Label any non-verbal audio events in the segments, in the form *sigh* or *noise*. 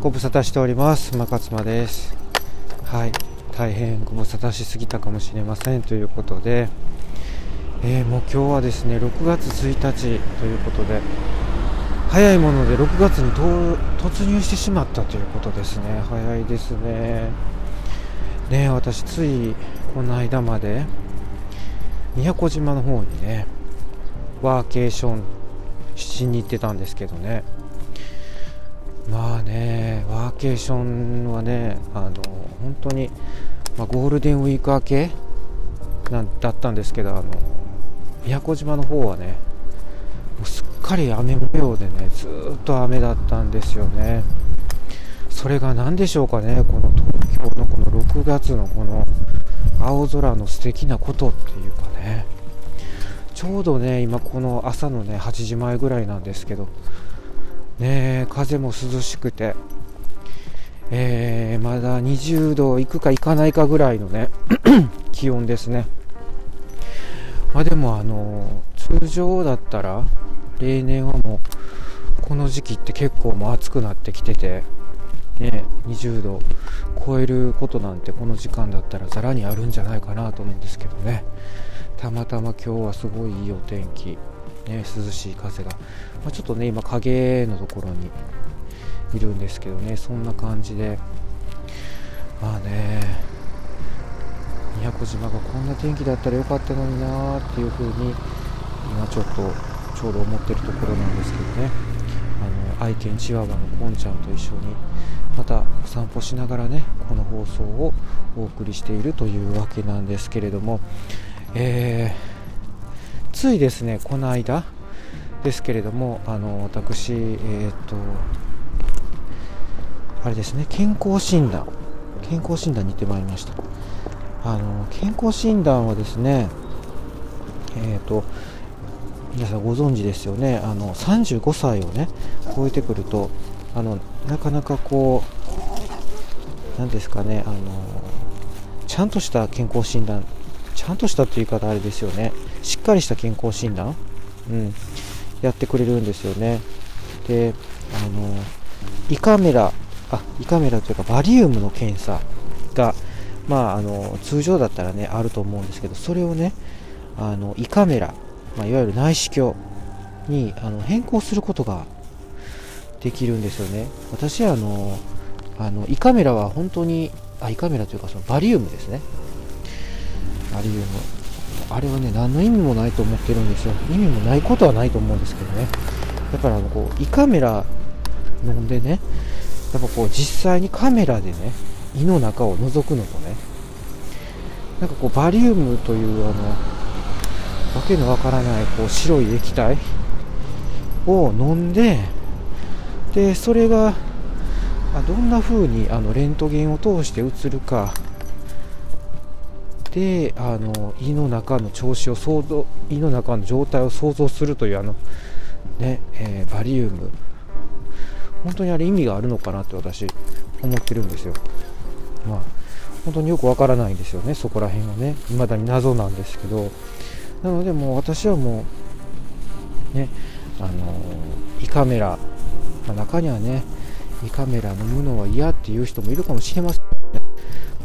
ご無沙汰しております。馬勝間です。はい。大変ご無沙汰しすぎたかもしれませんということで、えー、もう今日はですね6月1日ということで早いもので6月に突入してしまったということですね。早いですね。ね私ついこの間まで宮古島の方にねワーケーションしに行ってたんですけどね。まあねワーケーションはねあの本当に、まあ、ゴールデンウィーク明けなんだったんですけどあの宮古島の方はねもうすっかり雨模様でねずっと雨だったんですよね。それが何でしょうかねこの東京のこの6月のこの青空の素敵なことっていうかね。ちょうどね今この朝のね8時前ぐらいなんですけどね風も涼しくて。えー、まだ20度いくかいかないかぐらいのね *clears throat* 気温ですね。まあでもあの通常だったら例年はもうこの時期って結構もう暑くなってきててね20度超えることなんてこの時間だったらざらにあるんじゃないかなと思うんですけどね。たまたま今日はすごいいいお天気、ね、涼しい風が、まあ、ちょっとね今影のところにいるんですけどねそんな感じで。まあね宮古島がこんな天気だったらよかったのになーっていう風に今ちょっとちょうど思ってるところなんですけどね。あの愛犬チワワのポンちゃんと一緒にまたお散歩しながらねこの放送をお送りしているというわけなんですけれども。えー、ついですねこの間ですけれどもあの私えっ、とあれですね健康診断健康診断に行ってまいりました。あの健康診断はですねえっ、と皆さんご存知ですよねあの35歳をね超えてくるとあのなかなかこう何ですかねあのちゃんとした健康診断ちゃんとしたっていう言い方あれですよねしっかりした健康診断、うん、やってくれるんですよね。であの胃カメラあ胃カメラというかバリウムの検査がまああの通常だったらねあると思うんですけどそれをねあの胃カメラ、まあ、いわゆる内視鏡にあの変更することができるんですよね。私あのあの胃カメラは本当にあ胃カメラというかそのバリウムですね。アリウム。あれはね何の意味もないと思ってるんですよ。意味もないことはないと思うんですけどね。だからあのこう胃カメラ飲んでねやっぱこう実際にカメラでね胃の中を覗くのとねなんかこうバリウムというあのわけのわからないこう白い液体を飲んででそれがどんな風にあのレントゲンを通して映るかであの胃の中の調子を想像胃の中の状態を想像するというあの、ねえー、バリウム。本当にあれ意味があるのかなって私思ってるんですよ。まあ本当によくわからないんですよねそこら辺はね。未だに謎なんですけど。なのでもう私はもうねあの胃カメラ、ま、中にはね胃カメラ飲むのは嫌っていう人もいるかもしれません。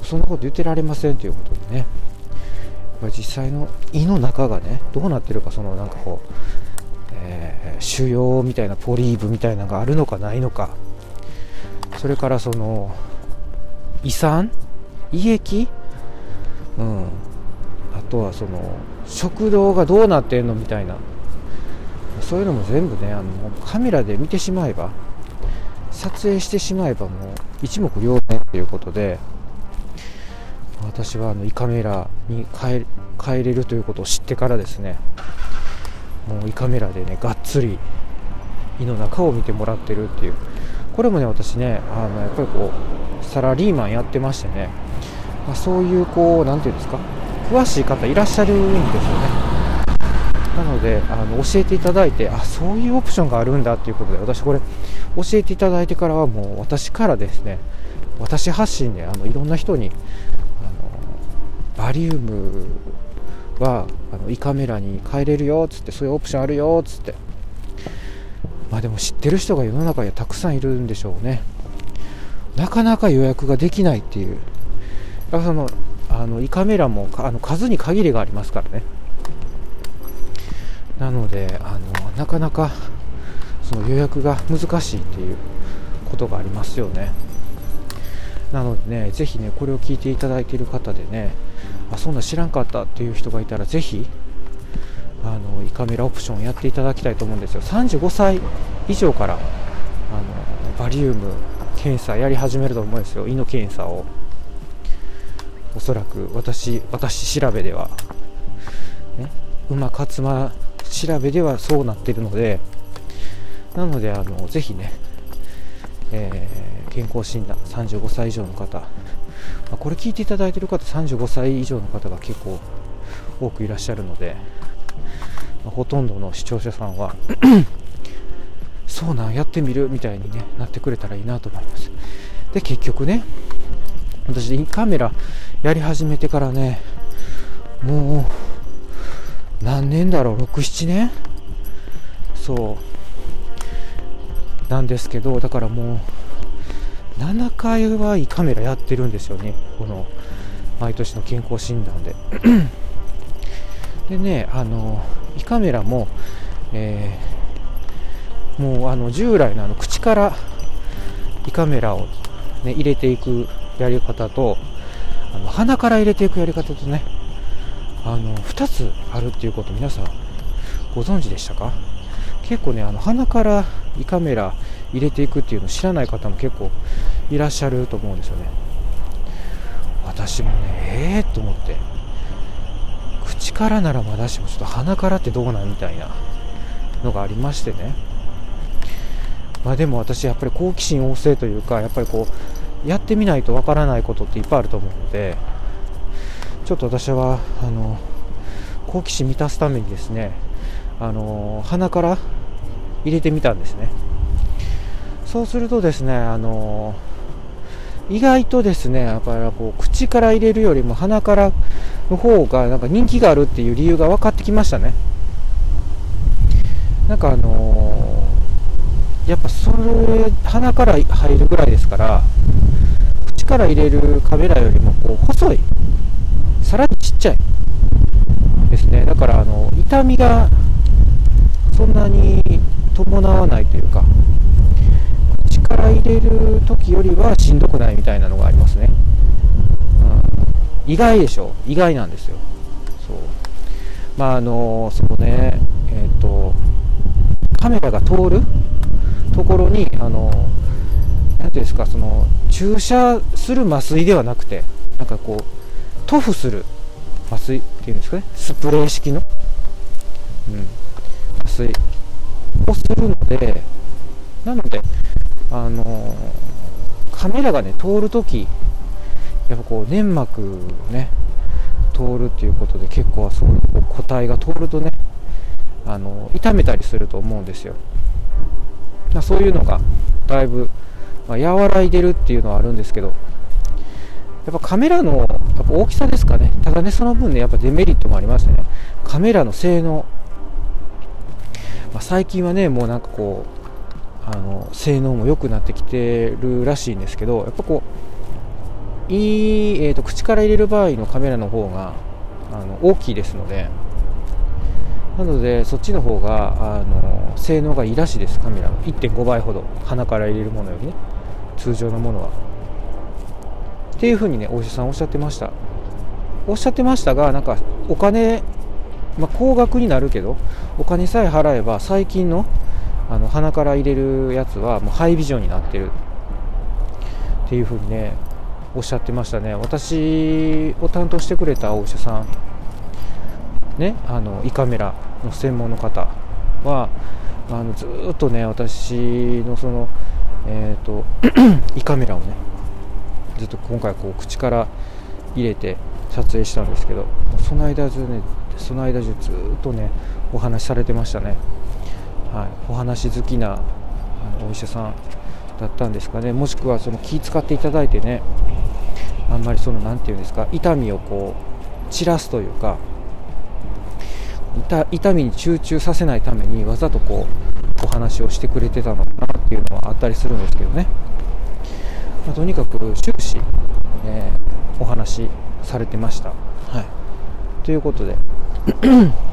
そんなこと言ってられませんということでね。ま実際の胃の中がねどうなってるかそのなんかこう、えー、腫瘍みたいなポリーブみたいなのがあるのかないのか。それからその胃酸？胃液？うん。あとはその食道がどうなってんのみたいな。そういうのも全部ねあのカメラで見てしまえば撮影してしまえばもう一目瞭然ということで。私はあの胃カメラに変えれるということを知ってからですねもう胃カメラでねがっつり胃の中を見てもらってるっていう。これもね私ねあのやっぱりこうサラリーマンやってましてね、まあ、そういうこう何て言うんですか詳しい方いらっしゃるんですよね。なのであの教えていただいてあそういうオプションがあるんだっていうことで私これ教えていただいてからはもう私からですね私発信であのいろんな人にバリウムはあの胃カメラに変えれるよっつってそういうオプションあるよっつって。まあでも知ってる人が世の中にはたくさんいるんでしょうね。なかなか予約ができないっていう。だからそのあの胃カメラもあの数に限りがありますからね。なのであのなかなかその予約が難しいっていうことがありますよね。なのでねぜひねこれを聞いていただいている方でねあそんな知らんかったっていう人がいたらぜひあの胃カメラオプションやっていただきたいと思うんですよ。35歳以上からあのバリウム検査やり始めると思うんですよ。胃の検査を。おそらく私私調べでは。ね？馬勝間調べではそうなってるので。なのであのぜひね、えー、健康診断35歳以上の方、ま、これ聞いていただいている方35歳以上の方が結構多くいらっしゃるので、ま、ほとんどの視聴者さんは *clears throat* そうなんやってみるみたいに、ね、なってくれたらいいなと思います。で結局ね私カメラやり始めてからねもう何年だろう67年？そう。なんですけどだからもう7回は胃カメラやってるんですよね。この毎年の健康診断で。*clears throat* でねあの胃カメラも、えー、もうあの従来のあの口から胃カメラを、ね、入れていくやり方とあの鼻から入れていくやり方とねあの2つあるっていうこと皆さんご存知でしたか？結構ねあの鼻から胃カメラ入れていくっていうのを知らない方も結構いらっしゃると思うんですよね。私もねええー、と思って。口からならまだしもちょっと鼻からってどうなんみたいなのがありましてね。まあでも私やっぱり好奇心旺盛というかやっぱりこうやってみないとわからないことっていっぱいあると思うのでちょっと私はあの好奇心満たすためにですねあの鼻から入れてみたんですね。そうするとですねあの意外とですねやっぱりこう口から入れるよりも鼻からの方がなんか人気があるっていう理由が分かってきましたね。なんかあのやっぱそれ鼻から入るぐらいですから力入れるカメラよりもこう細いさらにちっちゃいですね。だからあの痛みがそんなに伴わないというか力入れる時よりはしんどくないみたいなのがありますね、うん、意外でしょ？意外なんですよ。そう。まああのそのね。えっ、ー、とカメラが通るところにあの何ていうんですか？その注射する麻酔ではなくてなんかこう塗布する麻酔っていうんですかね？スプレー式の、うん、麻酔をするのでなのであの、カメラがね通るときやっぱこう粘膜ね通るっていうことで結構そう個体が通るとねあの痛めたりすると思うんですよ、ま、そういうのがだいぶまあ、和らいでるっていうのはあるんですけど、やっぱカメラのやっぱ大きさですかね、ただね、その分ね、やっぱデメリットもありましてね、カメラの性能、まあ、最近はね、もうなんかこう、あの性能も良くなってきてるらしいんですけど、やっぱこう、いい、えーと、口から入れる場合のカメラの方があの大きいですので、なので、そっちの方があの性能がいいらしいです、カメラの1.5倍ほど、鼻から入れるものよりね。通常のものは。っていうふうにね、お医者さんおっしゃってました。おっしゃってましたが、なんかお金、まあ、高額になるけど、お金さえ払えば最近のあの鼻から入れるやつはもうハイビジョンになってるっていうふうにね、おっしゃってましたね。私を担当してくれたお医者さん、ね、あの胃カメラの専門の方は、あのずっとね、私のその、えーと、*clears throat* 胃カメラをねずっと今回こう口から入れて撮影したんですけどその間中ねその間中ずっとねお話しされてましたね、はい、お話好きなあのお医者さんだったんですかね。もしくはその気使っていただいてねあんまりその何て言うんですか痛みをこう散らすというか痛みに集中させないためにわざとこうお話をしてくれてたのかなっていうのはあったりするんですけどね。まあ、とにかく終始、えー、お話しされてました。はい、ということで *clears throat*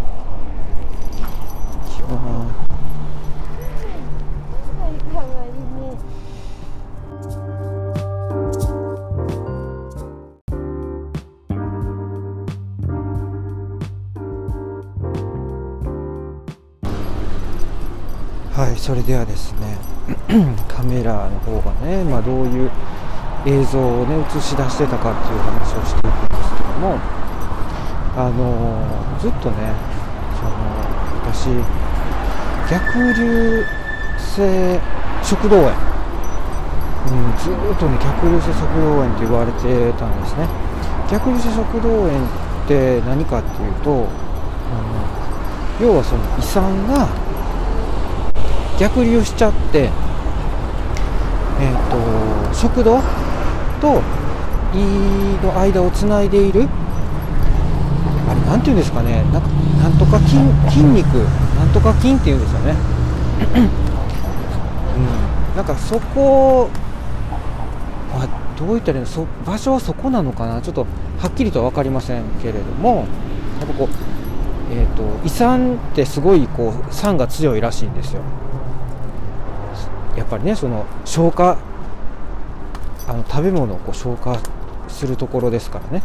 はいそれではですね *clears throat* カメラの方がね、まあ、どういう映像をね映し出してたかっていう話をしていくんですけどもあの、ずっとねその私逆流性食道炎、うん、ずっとね逆流性食道炎って言われてたんですね。逆流性食道炎って何かっていうとあの要はその胃酸が逆流しちゃって、えーと、食道と胃の間をつないでいるあれ何て言うんですかね。なんかなんとか筋筋肉。なんとか筋っていうんですよね、*clears throat* うん、なんかそこあどういったらいいの？そ場所はそこなのかな？ちょっとはっきりとは分かりませんけれどもやっぱこうえーと胃酸ってすごいこう酸が強いらしいんですよやっぱりねその消化あの食べ物をこう消化するところですからね、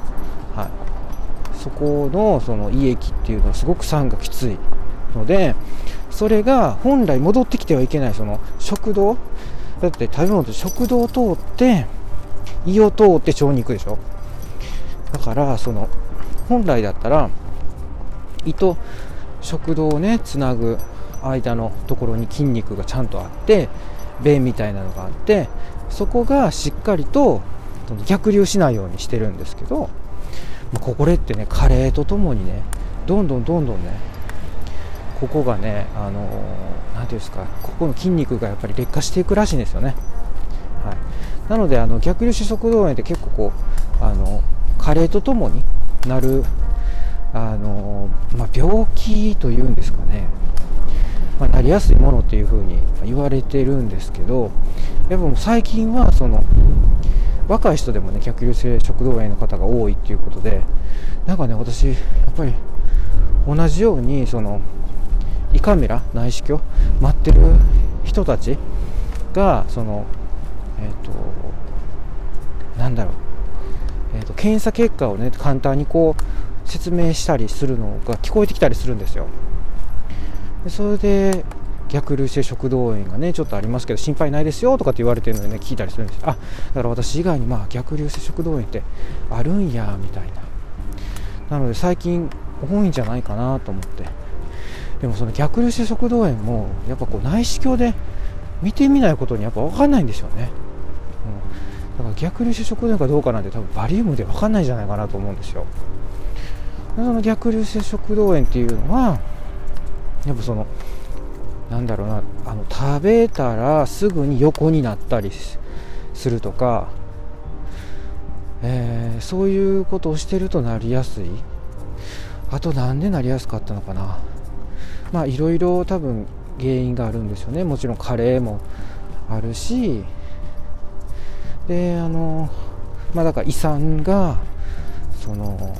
はい、そこのその胃液っていうのはすごく酸がきついのでそれが本来戻ってきてはいけないその食道。だって食べ物って食道を通って胃を通って腸に行くでしょ。だからその本来だったら胃と食道をねつなぐ間のところに筋肉がちゃんとあって弁みたいなのがあってそこがしっかりと逆流しないようにしてるんですけど、まあ、これってね加齢とともにねどんどんどんどんねここがねあの何、ていうんですかここの筋肉がやっぱり劣化していくらしいんですよね、はい、なのであの逆流性食道炎って結構こうあの加齢とともになるあの、まあ、病気というんですかね。まあ、なりやすいものっていうふうに言われてるんですけどやっぱも最近はその若い人でもね逆流性食道炎の方が多いっていうことでなんかね私やっぱり同じようにその胃カメラ内視鏡待ってる人たちがそのえっ、ー、となんだろう、えーと検査結果をね簡単にこう説明したりするのが聞こえてきたりするんですよ。でそれで逆流性食道炎がねちょっとありますけど心配ないですよとかって言われてるのでね聞いたりするんです。あだから私以外にまあ逆流性食道炎ってあるんやみたいな。なので最近多いんじゃないかなと思って。でもその逆流性食道炎もやっぱこう内視鏡で見てみないことにやっぱ分かんないんですよね、うん、だから逆流性食道炎かどうかなんて多分バリウムで分かんないんじゃないかなと思うんですよ。その逆流性食道炎っていうのはやっぱそのなんだろうなあの食べたらすぐに横になったりするとか、えー、そういうことをしてるとなりやすい。あとなんでなりやすかったのかな。まあいろいろ多分原因があるんですよね。もちろんカレーもあるし。であのまあだから胃酸がその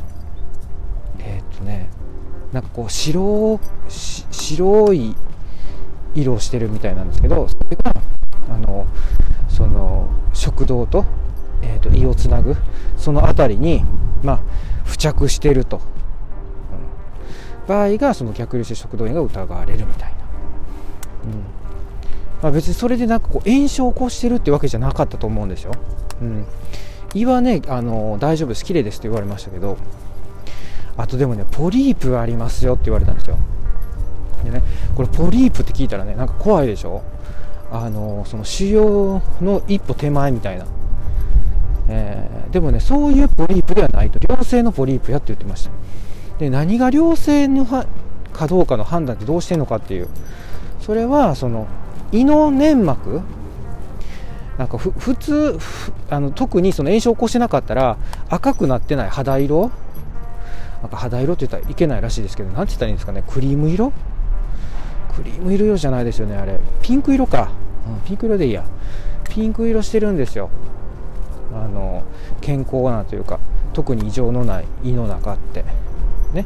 えー、っとねなんかこう白白い色をしてるみたいなんですけどそれがあのその食道と,、えーと、胃をつなぐその辺りに、まあ、付着してると、うん、場合がその逆流性食道炎が疑われるみたいな、うん。まあ、別にそれでなんかこう炎症を起こしてるってわけじゃなかったと思うんですよ、うん、胃はねあの大丈夫です。綺麗ですって言われましたけどあとでもねポリープありますよって言われたんですよ。でねこれポリープって聞いたらねなんか怖いでしょ？あのその腫瘍の一歩手前みたいな、えー、でもねそういうポリープではないと。良性のポリープやって言ってました。で何が良性のかどうかの判断ってどうしてるのかっていう。それはその胃の粘膜？なんか普通あの特にその炎症を起こしてなかったら赤くなってない肌色？なんか肌色って言ったらいけないらしいですけど何て言ったらいいんですかね？クリーム色？クリーム色じゃないですよねあれ。ピンク色か、うん、ピンク色でいいや。ピンク色してるんですよ。あの健康なというか特に異常のない胃の中って。ね。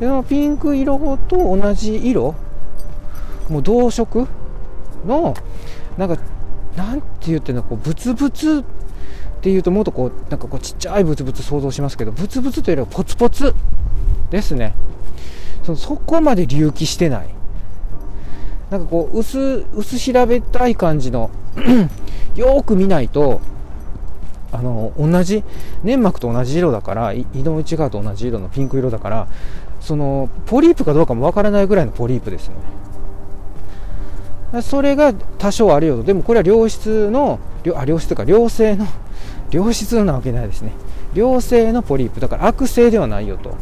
でそのピンク色と同じ色もう同色のなんかなんて言ってんのこうブツブツっていうともっとこうなんかこうちっちゃいブツブツ想像しますけどブツブツというよりはポツポツですね。そのそこまで隆起してない。なんかこう薄薄調べたい感じの *clears throat* よく見ないとあの同じ粘膜と同じ色だから胃の内側と同じ色のピンク色だからそのポリープかどうかもわからないぐらいのポリープですよね。それが多少あるよとでもこれは良質のあ良質とか良性の良質なわけないですね。良性のポリープ。だから悪性ではないよと。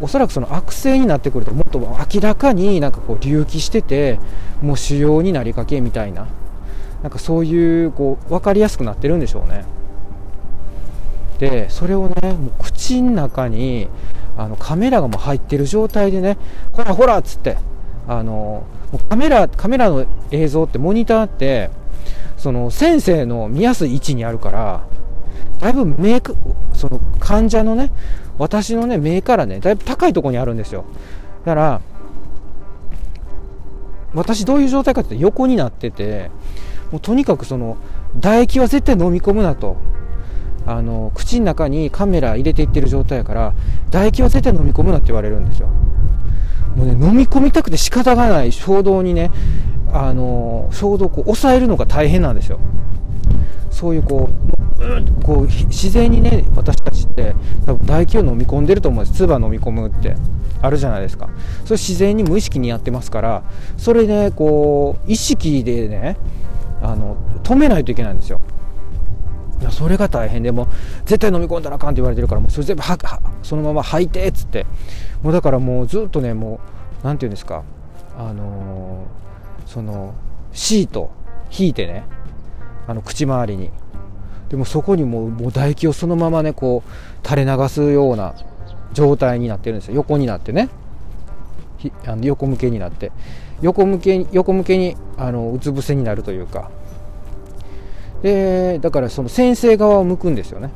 おそらくその悪性になってくるともっと明らかになんかこう隆起しててもう腫瘍になりかけみたいな。なんかそういうこう分かりやすくなってるんでしょうね。でそれをねもう口の中にあのカメラがもう入ってる状態でねほらほらっつってあのカメラカメラの映像ってモニターってその先生の見やすい位置にあるからだいぶ目その患者のね私のね目からねだいぶ高いところにあるんですよ。だから私どういう状態かって横になっててもうとにかくその唾液は絶対飲み込むなと。あの口の中にカメラ入れていってる状態やから唾液は絶対飲み込むなって言われるんですよ。もうね飲み込みたくて仕方がない衝動にねあの衝動を抑えるのが大変なんですよ。そういうこう,、こう自然にね私たちって多分唾液を飲み込んでると思うんです。唾飲み込むってあるじゃないですか。それ自然に無意識にやってますからそれねこう意識でねあの止めないといけないんですよ。それが大変でも絶対飲み込んだらあかんって言われてるからもうそれ全部はそのまま吐いてっつって。もうだからもうずっとねもう何て言うんですか。あのー、そのシート引いてね。あの口周りに。でもそこにもうもう唾液をそのままねこう垂れ流すような状態になってるんですよ。横になってね。あの横向けになって。横向け横向けにあのうつ伏せになるというか。でだからその先生側を向くんですよね。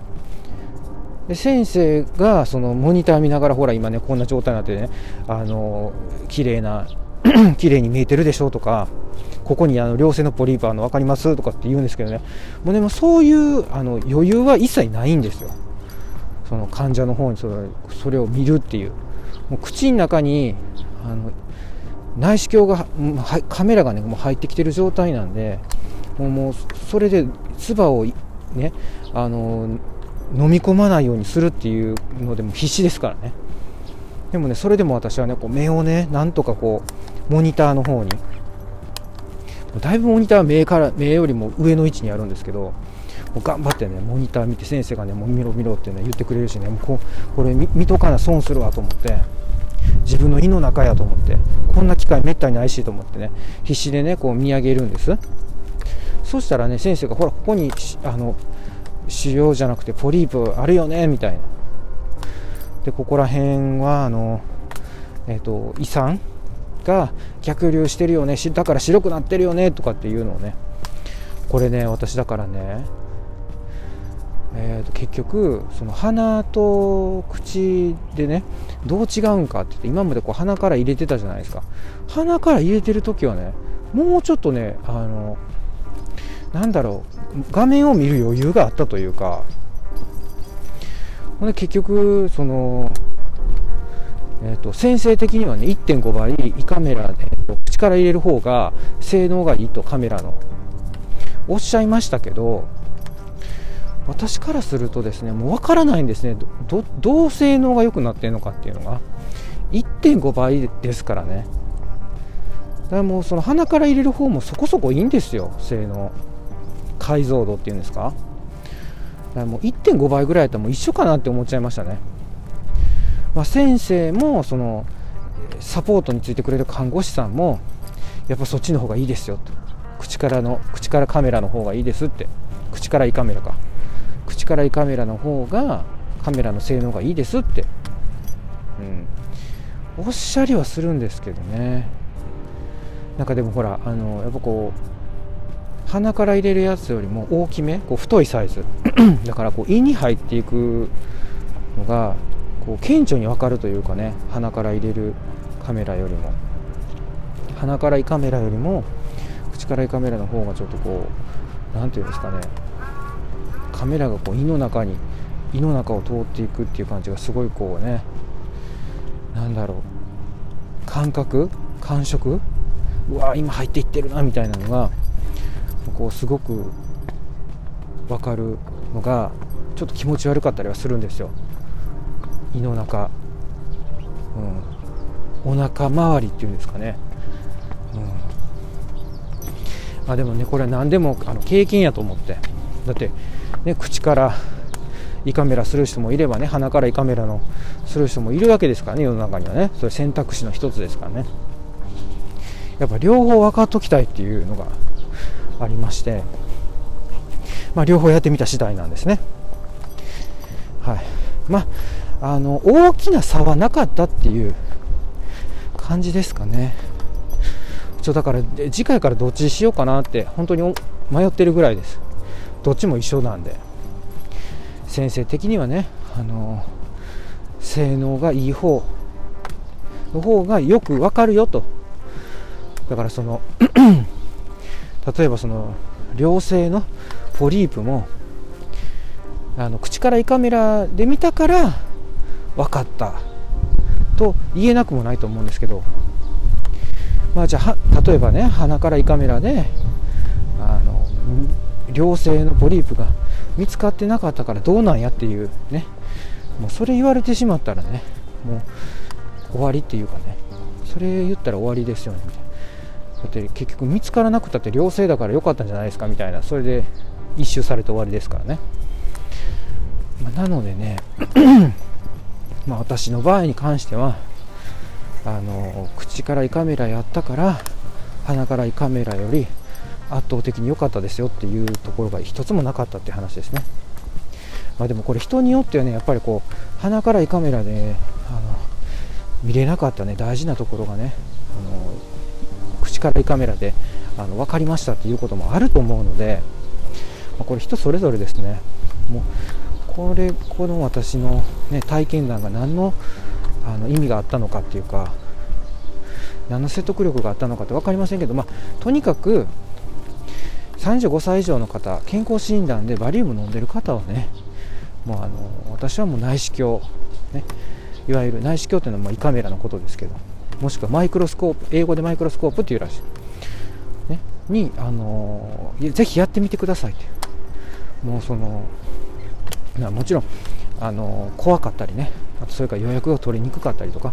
で先生がそのモニター見ながらほら今ねこんな状態になってねあの綺麗な *clears throat* 綺麗に見えてるでしょとかここにあの良性のポリープあの分かります？とかって言うんですけどね。もうでもそういうあの余裕は一切ないんですよ。その患者の方にそれそれを見るっていう。もう口の中にあの内視鏡がカメラがねもう入ってきてる状態なんでもうもうそれで唾をねあの飲み込まないようにするっていうのでも必死ですからね。でもねそれでも私はねこう目をねなんとかこうモニターの方にだいぶモニターは目から目よりも上の位置にあるんですけどもう頑張ってねモニター見て先生がねもう見ろ見ろってね言ってくれるしねもうここれ見とかな損するわと思って自分の胃の中やと思ってこんな機会めったにないしと思ってね必死でねこう見上げるんです。そしたらね先生がほらここにあの腫瘍じゃなくてポリープあるよねみたいな。でここら辺はあのえっ、ー、と胃酸が逆流してるよねだから白くなってるよねとかっていうのをね。これね私だからねえー、と結局その鼻と口でねどう違うんかってって今までこう鼻から入れてたじゃないですか。鼻から入れてる時はねもうちょっとねあのなんだろう画面を見る余裕があったというか。ほんで結局そのえーと、先生的にはね1.5倍胃カメラで、えーと、口から入れる方が性能がいいとカメラの。おっしゃいましたけど私からするとですねもう分からないんですね。どどう性能が良くなってるのかっていうのが。1.5倍ですからね。だからもうその鼻から入れる方もそこそこいいんですよ。性能。解像度っていうんですか。だからもう1.5倍ぐらいだったらもう一緒かなって思っちゃいましたね。まあ、先生もそのサポートについてくれる看護師さんもやっぱそっちの方がいいですよと。口からの口からカメラの方がいいですって。口から胃カメラか。口から胃カメラの方がカメラの性能がいいですって、うん、おっしゃりはするんですけどね。なんかでもほらあのやっぱこう鼻から入れるやつよりも大きめこう太いサイズ。*clears throat* だからこう胃に入っていくのがこう顕著に分かるというかね鼻から入れるカメラよりも。鼻から胃カメラよりも口から胃カメラの方がちょっとこう何て言うんですかねカメラがこう胃の中に胃の中を通っていくっていう感じがすごいこうねなんだろう感覚感触うわ今入っていってるなみたいなのがこうすごく分かるのがちょっと気持ち悪かったりはするんですよ。胃の中、うん、お腹周りっていうんですかね、うん、あでもねこれは何でもあの経験やと思って。だって、ね、口から胃カメラする人もいればね鼻から胃カメラのする人もいるわけですからね世の中にはね。それ選択肢の一つですからね。やっぱ両方分かっときたいっていうのがありまして、まあ、両方やってみた次第なんですね。はい。まああの大きな差はなかったっていう感じですかね。ちょだから次回からどっちにしようかなって本当に迷ってるぐらいです。どっちも一緒なんで。先生的にはねあの性能がいい方の方がよくわかるよと。だからその *clears throat* 例えばその良性のポリープもあの口から胃カメラで見たから分かった。と言えなくもないと思うんですけど。まあじゃあ例えばね鼻から胃カメラであの良性のポリープが見つかってなかったからどうなんやっていうね。もうそれ言われてしまったらねもう終わりっていうかね。それ言ったら終わりですよね。みたいなだって結局見つからなくたって良性だから良かったんじゃないですかみたいな。それで一周されて終わりですからね、まあ、なのでねまあ私の場合に関してはあの口から胃カメラやったから鼻から胃カメラより圧倒的に良かったですよっていうところが一つもなかったって話ですね。まあ、でもこれ人によってはねやっぱりこう鼻から胃カメラであの見れなかったね大事なところがねあの口から胃カメラであの分かりましたっていうこともあると思うので、まあ、これ人それぞれですねもうこれこの私の、ね、体験談が何のあの意味があったのかっていうか何の説得力があったのかって分かりませんけど、まあ、とにかく35歳以上の方健康診断でバリウム飲んでる方はねもうあの私はもう内視鏡、ね、いわゆる内視鏡というのはま胃カメラのことですけどもしくはマイクロスコープ英語でマイクロスコープっていうらしい、ね、に、あのぜひやってみてくださいってもうそのもちろん、あの怖かったりねあとそれから予約が取りにくかったりとか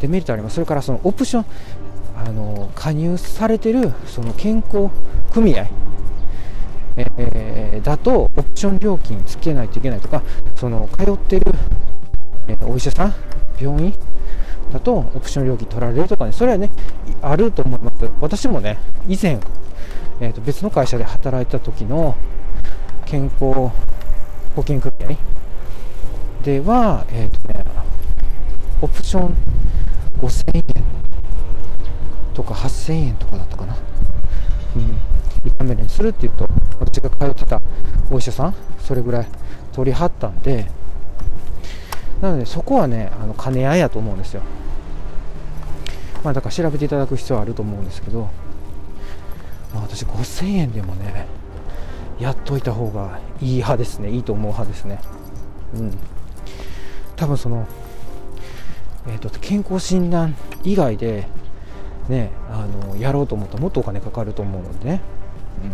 デメリットあります。それからそのオプションあの加入されてるその健康組合えー、だとオプション料金つけないといけないとかその通ってる、えー、お医者さん病院だとオプション料金取られるとかねそれはねあると思います。私もね以前、えーと、別の会社で働いた時の健康保険組合では、えーとね、オプション5000円とか8000円とかだったかな、うん。胃カメラにするって言うと私が通ってたお医者さんそれぐらい取り張ったんでなのでそこはねあの兼ね合いやと思うんですよ。まあだから調べていただく必要はあると思うんですけど、まあ、私5000円でもねやっといた方がいい派ですね。いいと思う派ですね。うん。多分そのえーと健康診断以外でねあのやろうと思ったらもっとお金かかると思うのでね。うん。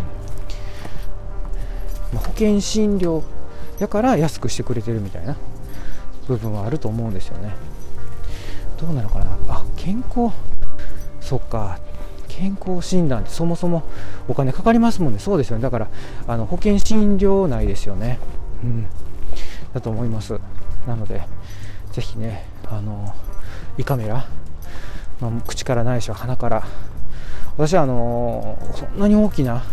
まあ、保険診療だから安くしてくれてるみたいな部分はあると思うんですよね。どうなのかな。あ健康。そっか。健康診断ってそもそもお金かかりますもんね。そうですよね。だからあの保険診療内ですよね。うん。だと思います。なのでぜひねあの胃カメラ、まあ、口からないしは鼻から。私はあの、そんなに大きな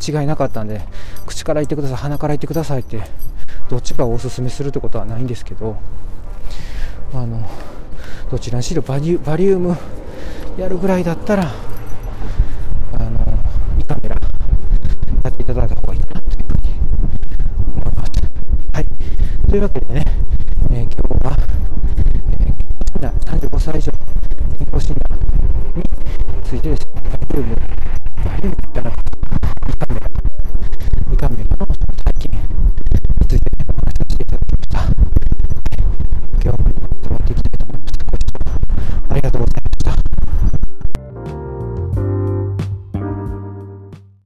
違いなかったんで口から言ってください鼻から言ってくださいってどっちかをおすすめするってことはないんですけどあのどちらにしろバリバリウムやるぐらいだったらというわけでね、えー、今日は、えー、35歳以上健康診断についてですね、バリウム、バリウムじゃな